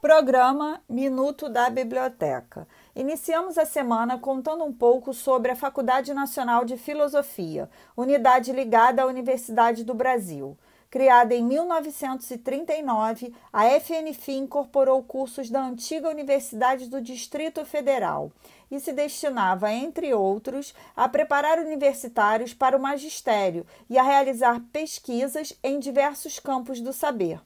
Programa Minuto da Biblioteca. Iniciamos a semana contando um pouco sobre a Faculdade Nacional de Filosofia, unidade ligada à Universidade do Brasil. Criada em 1939, a FNFI incorporou cursos da antiga Universidade do Distrito Federal e se destinava, entre outros, a preparar universitários para o magistério e a realizar pesquisas em diversos campos do saber.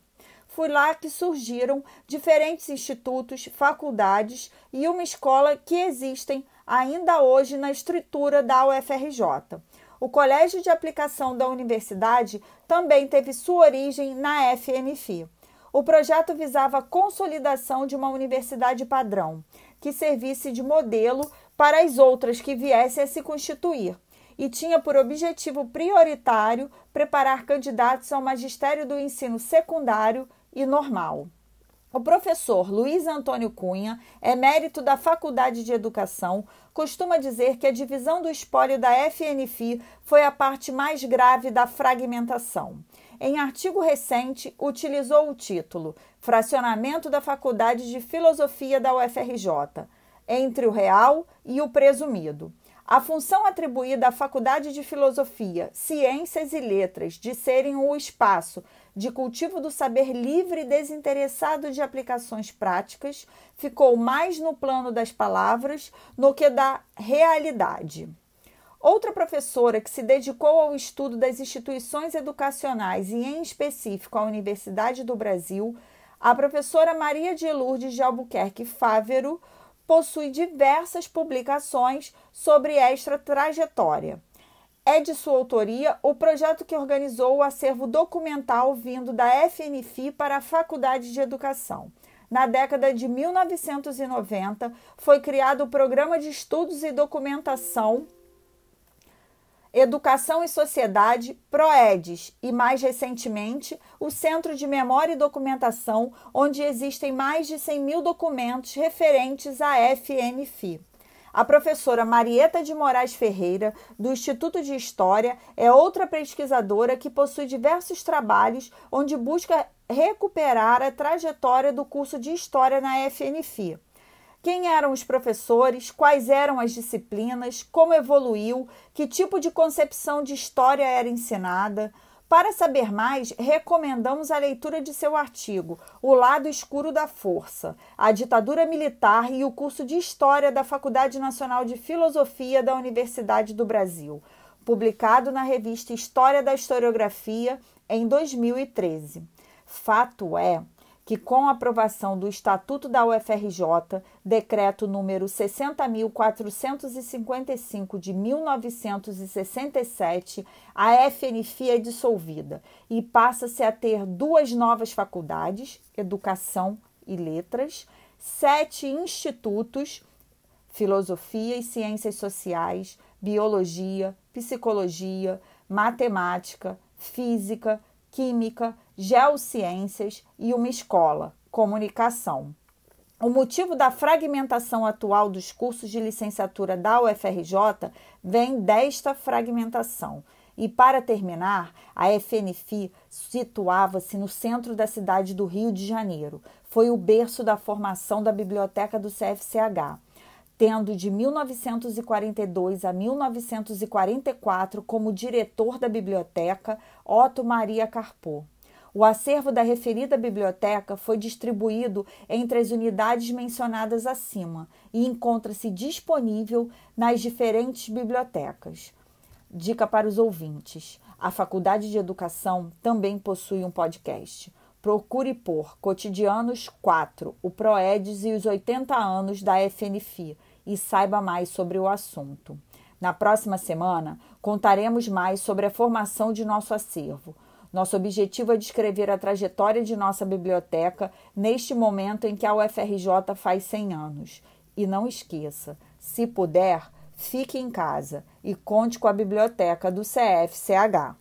Foi lá que surgiram diferentes institutos, faculdades e uma escola que existem ainda hoje na estrutura da UFRJ. O Colégio de Aplicação da Universidade também teve sua origem na FNFI. O projeto visava a consolidação de uma universidade padrão, que servisse de modelo para as outras que viessem a se constituir, e tinha por objetivo prioritário preparar candidatos ao magistério do ensino secundário e normal. O professor Luiz Antônio Cunha, emérito da Faculdade de Educação, costuma dizer que a divisão do espólio da FNFI foi a parte mais grave da fragmentação. Em artigo recente, utilizou o título Fracionamento da Faculdade de Filosofia da UFRJ, entre o real e o presumido. A função atribuída à Faculdade de Filosofia, Ciências e Letras de serem o espaço de cultivo do saber livre e desinteressado de aplicações práticas ficou mais no plano das palavras do que da realidade. Outra professora que se dedicou ao estudo das instituições educacionais e, em específico, à Universidade do Brasil, a professora Maria de Lourdes de Albuquerque Fávero, possui diversas publicações sobre esta trajetória. É de sua autoria o projeto que organizou o acervo documental vindo da FNFI para a Faculdade de Educação. Na década de 1990, foi criado o Programa de Estudos e Documentação Educação e Sociedade, PROEDES, e mais recentemente, o Centro de Memória e Documentação, onde existem mais de 100 mil documentos referentes à FNFI. A professora Marieta de Moraes Ferreira, do Instituto de História, é outra pesquisadora que possui diversos trabalhos onde busca recuperar a trajetória do curso de História na FNFI quem eram os professores, quais eram as disciplinas, como evoluiu, que tipo de concepção de história era ensinada. Para saber mais, recomendamos a leitura de seu artigo O Lado Escuro da Força, a Ditadura Militar e o curso de História da Faculdade Nacional de Filosofia da Universidade do Brasil, publicado na revista História da Historiografia em 2013. Fato é que, com a aprovação do Estatuto da UFRJ, decreto número 60.455 de 1967, a FNFI é dissolvida e passa-se a ter duas novas faculdades, Educação e Letras, sete institutos, Filosofia e Ciências Sociais, Biologia, Psicologia, Matemática, Física, Química, Geociências e uma escola, Comunicação. O motivo da fragmentação atual dos cursos de licenciatura da UFRJ vem desta fragmentação. E para terminar, a FNFI situava-se no centro da cidade do Rio de Janeiro. Foi o berço da formação da biblioteca do CFCH tendo de 1942 a 1944 como diretor da biblioteca Otto Maria Carpo. O acervo da referida biblioteca foi distribuído entre as unidades mencionadas acima e encontra-se disponível nas diferentes bibliotecas. Dica para os ouvintes: a Faculdade de Educação também possui um podcast. Procure por Cotidianos 4, o Proedes e os 80 anos da FNFI e saiba mais sobre o assunto. Na próxima semana, contaremos mais sobre a formação de nosso acervo. Nosso objetivo é descrever a trajetória de nossa biblioteca neste momento em que a UFRJ faz 100 anos. E não esqueça, se puder, fique em casa e conte com a biblioteca do CFCH.